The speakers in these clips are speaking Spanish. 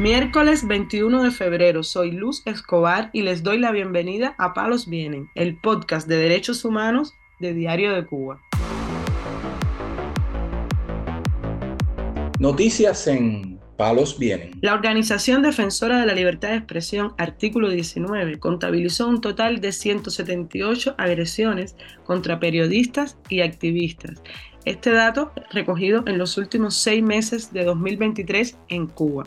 Miércoles 21 de febrero, soy Luz Escobar y les doy la bienvenida a Palos Vienen, el podcast de derechos humanos de Diario de Cuba. Noticias en Palos Vienen. La Organización Defensora de la Libertad de Expresión, artículo 19, contabilizó un total de 178 agresiones contra periodistas y activistas. Este dato recogido en los últimos seis meses de 2023 en Cuba.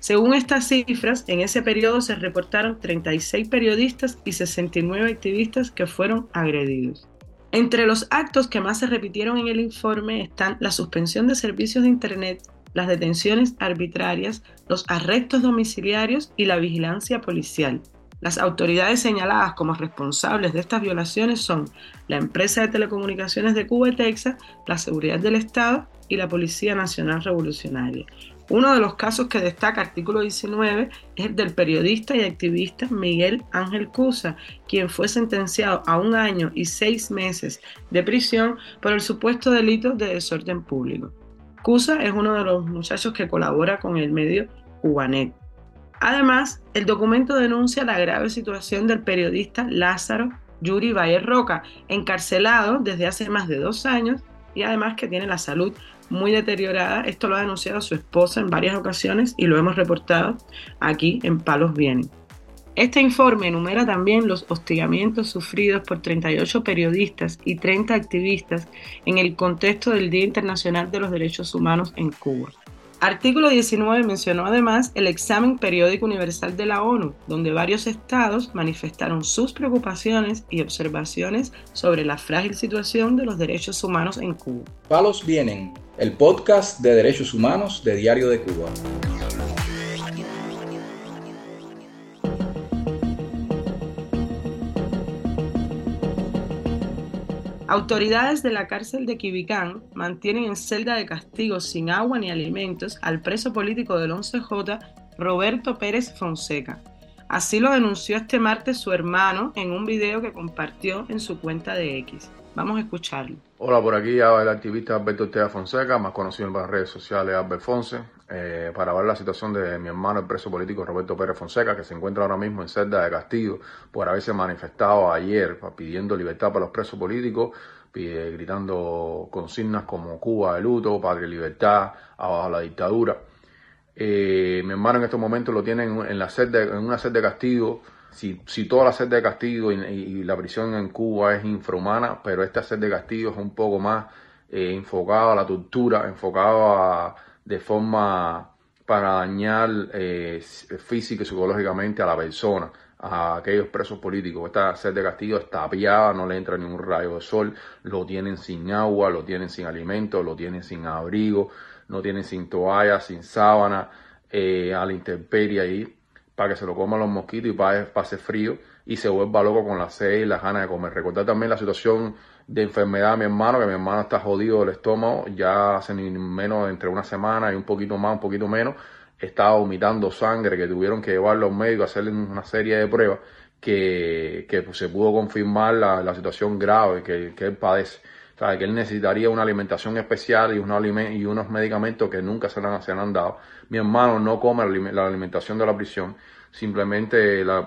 Según estas cifras, en ese periodo se reportaron 36 periodistas y 69 activistas que fueron agredidos. Entre los actos que más se repitieron en el informe están la suspensión de servicios de Internet, las detenciones arbitrarias, los arrestos domiciliarios y la vigilancia policial. Las autoridades señaladas como responsables de estas violaciones son la empresa de telecomunicaciones de Cuba y Texas, la Seguridad del Estado y la Policía Nacional Revolucionaria. Uno de los casos que destaca artículo 19 es el del periodista y activista Miguel Ángel Cusa, quien fue sentenciado a un año y seis meses de prisión por el supuesto delito de desorden público. Cusa es uno de los muchachos que colabora con el medio Cubanet. Además, el documento denuncia la grave situación del periodista Lázaro Yuri Valle Roca, encarcelado desde hace más de dos años y además que tiene la salud muy deteriorada. Esto lo ha denunciado su esposa en varias ocasiones y lo hemos reportado aquí en Palos Vienen. Este informe enumera también los hostigamientos sufridos por 38 periodistas y 30 activistas en el contexto del Día Internacional de los Derechos Humanos en Cuba. Artículo 19 mencionó además el examen periódico universal de la ONU, donde varios estados manifestaron sus preocupaciones y observaciones sobre la frágil situación de los derechos humanos en Cuba. Palos Vienen, el podcast de derechos humanos de Diario de Cuba. Autoridades de la cárcel de Quibicán mantienen en celda de castigo sin agua ni alimentos al preso político del 11J, Roberto Pérez Fonseca. Así lo denunció este martes su hermano en un video que compartió en su cuenta de X. Vamos a escucharlo. Hola, por aquí el activista Alberto Ortega Fonseca, más conocido en las redes sociales Albert Fonse, eh, para ver la situación de mi hermano, el preso político Roberto Pérez Fonseca, que se encuentra ahora mismo en celda de castigo por haberse manifestado ayer pidiendo libertad para los presos políticos, gritando consignas como Cuba de luto, Padre Libertad, abajo la dictadura. Eh, mi hermano en estos momentos lo tienen en, la sed en una sed de castigo si, si toda la sed de castigo y, la prisión en Cuba es infrahumana, pero esta sed de castigo es un poco más eh, enfocada a la tortura, enfocada de forma para dañar eh, física y psicológicamente a la persona, a aquellos presos políticos. Esta sed de castigo está tapiada, no le entra ni un rayo de sol, lo tienen sin agua, lo tienen sin alimento, lo tienen sin abrigo, no tienen sin toalla, sin sábana, eh, a la intemperie ahí para que se lo coman los mosquitos y pase frío y se vuelva loco con la sed y las ganas de comer. Recordar también la situación de enfermedad de mi hermano, que mi hermano está jodido del estómago, ya hace ni menos entre una semana y un poquito más, un poquito menos, estaba vomitando sangre, que tuvieron que llevarlo a un médico a hacerle una serie de pruebas que, que se pudo confirmar la, la situación grave que, que él padece. Sea, que él necesitaría una alimentación especial y, unos medicamentos que nunca se le, han, dado. Mi hermano no come la alimentación de la prisión, simplemente la,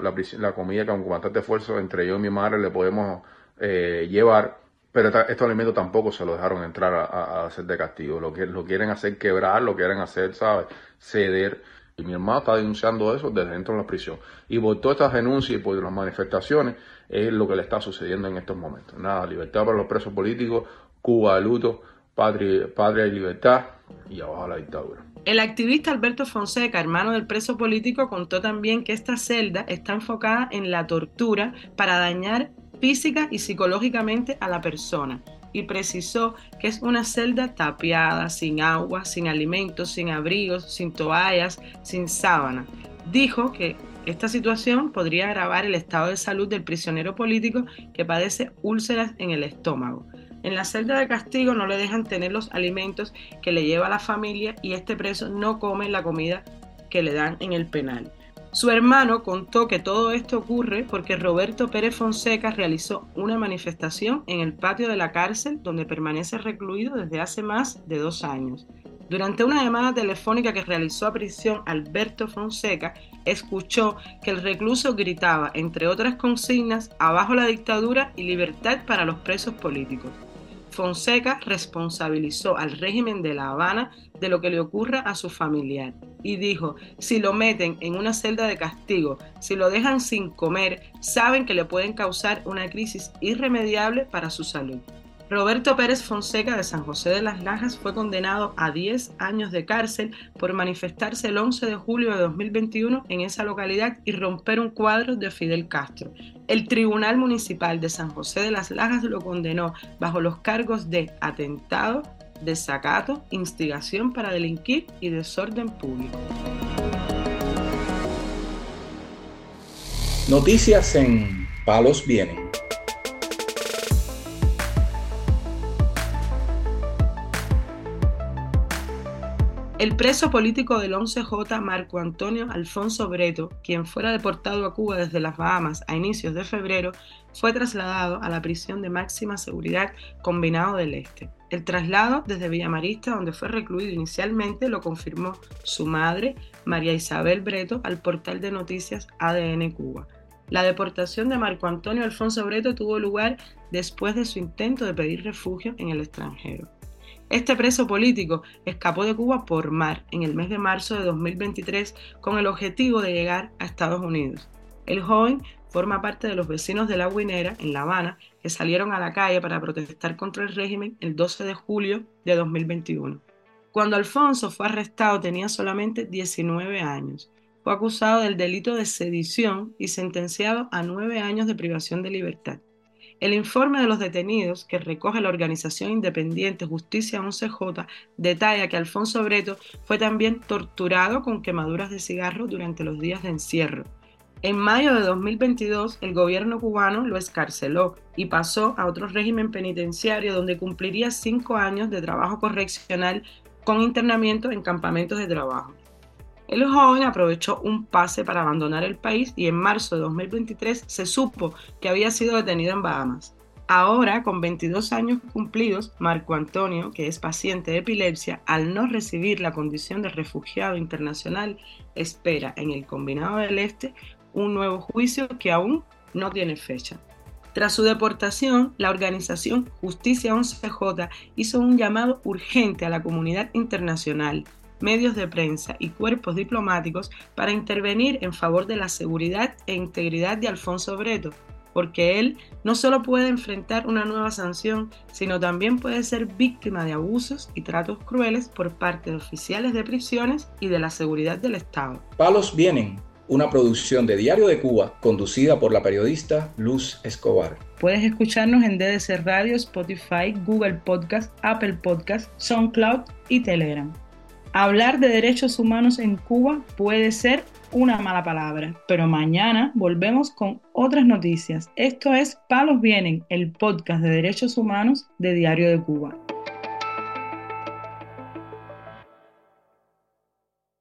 comida con bastante esfuerzo entre yo y mi madre le podemos eh, llevar, pero estos alimentos tampoco se lo dejaron entrar a, hacer de castigo. Lo, que, lo quieren hacer quebrar, lo quieren hacer, ¿sabes? Ceder. Y mi hermano está denunciando eso desde dentro de la prisión. Y por todas estas denuncias y por las manifestaciones es lo que le está sucediendo en estos momentos. Nada, libertad para los presos políticos, Cuba de luto, patria, patria y libertad y abajo la dictadura. El activista Alberto Fonseca, hermano del preso político, contó también que esta celda está enfocada en la tortura para dañar física y psicológicamente a la persona y precisó que es una celda tapiada, sin agua, sin alimentos, sin abrigos, sin toallas, sin sábana. Dijo que esta situación podría agravar el estado de salud del prisionero político que padece úlceras en el estómago. En la celda de castigo no le dejan tener los alimentos que le lleva la familia y este preso no come la comida que le dan en el penal. Su hermano contó que todo esto ocurre porque Roberto Pérez Fonseca realizó una manifestación en el patio de la cárcel donde permanece recluido desde hace más de dos años. Durante una llamada telefónica que realizó a prisión Alberto Fonseca, escuchó que el recluso gritaba, entre otras consignas, abajo la dictadura y libertad para los presos políticos. Fonseca responsabilizó al régimen de La Habana de lo que le ocurra a su familiar y dijo, si lo meten en una celda de castigo, si lo dejan sin comer, saben que le pueden causar una crisis irremediable para su salud. Roberto Pérez Fonseca de San José de las Lajas fue condenado a 10 años de cárcel por manifestarse el 11 de julio de 2021 en esa localidad y romper un cuadro de Fidel Castro. El Tribunal Municipal de San José de las Lajas lo condenó bajo los cargos de atentado, desacato, instigación para delinquir y desorden público. Noticias en Palos Vienen. El preso político del 11J, Marco Antonio Alfonso Breto, quien fuera deportado a Cuba desde las Bahamas a inicios de febrero, fue trasladado a la prisión de máxima seguridad Combinado del Este. El traslado desde Villamarista, donde fue recluido inicialmente, lo confirmó su madre, María Isabel Breto, al portal de noticias ADN Cuba. La deportación de Marco Antonio Alfonso Breto tuvo lugar después de su intento de pedir refugio en el extranjero. Este preso político escapó de Cuba por mar en el mes de marzo de 2023 con el objetivo de llegar a Estados Unidos. El joven forma parte de los vecinos de La Guinera, en La Habana, que salieron a la calle para protestar contra el régimen el 12 de julio de 2021. Cuando Alfonso fue arrestado tenía solamente 19 años. Fue acusado del delito de sedición y sentenciado a nueve años de privación de libertad. El informe de los detenidos que recoge la organización independiente Justicia 11J detalla que Alfonso Breto fue también torturado con quemaduras de cigarro durante los días de encierro. En mayo de 2022, el gobierno cubano lo escarceló y pasó a otro régimen penitenciario donde cumpliría cinco años de trabajo correccional con internamiento en campamentos de trabajo. El joven aprovechó un pase para abandonar el país y en marzo de 2023 se supo que había sido detenido en Bahamas. Ahora, con 22 años cumplidos, Marco Antonio, que es paciente de epilepsia, al no recibir la condición de refugiado internacional, espera en el Combinado del Este un nuevo juicio que aún no tiene fecha. Tras su deportación, la organización Justicia 11J hizo un llamado urgente a la comunidad internacional medios de prensa y cuerpos diplomáticos para intervenir en favor de la seguridad e integridad de Alfonso Breto, porque él no solo puede enfrentar una nueva sanción, sino también puede ser víctima de abusos y tratos crueles por parte de oficiales de prisiones y de la seguridad del Estado. Palos vienen, una producción de Diario de Cuba conducida por la periodista Luz Escobar. Puedes escucharnos en DDC Radio, Spotify, Google Podcast, Apple Podcast, SoundCloud y Telegram. Hablar de derechos humanos en Cuba puede ser una mala palabra, pero mañana volvemos con otras noticias. Esto es Palos Vienen, el podcast de derechos humanos de Diario de Cuba.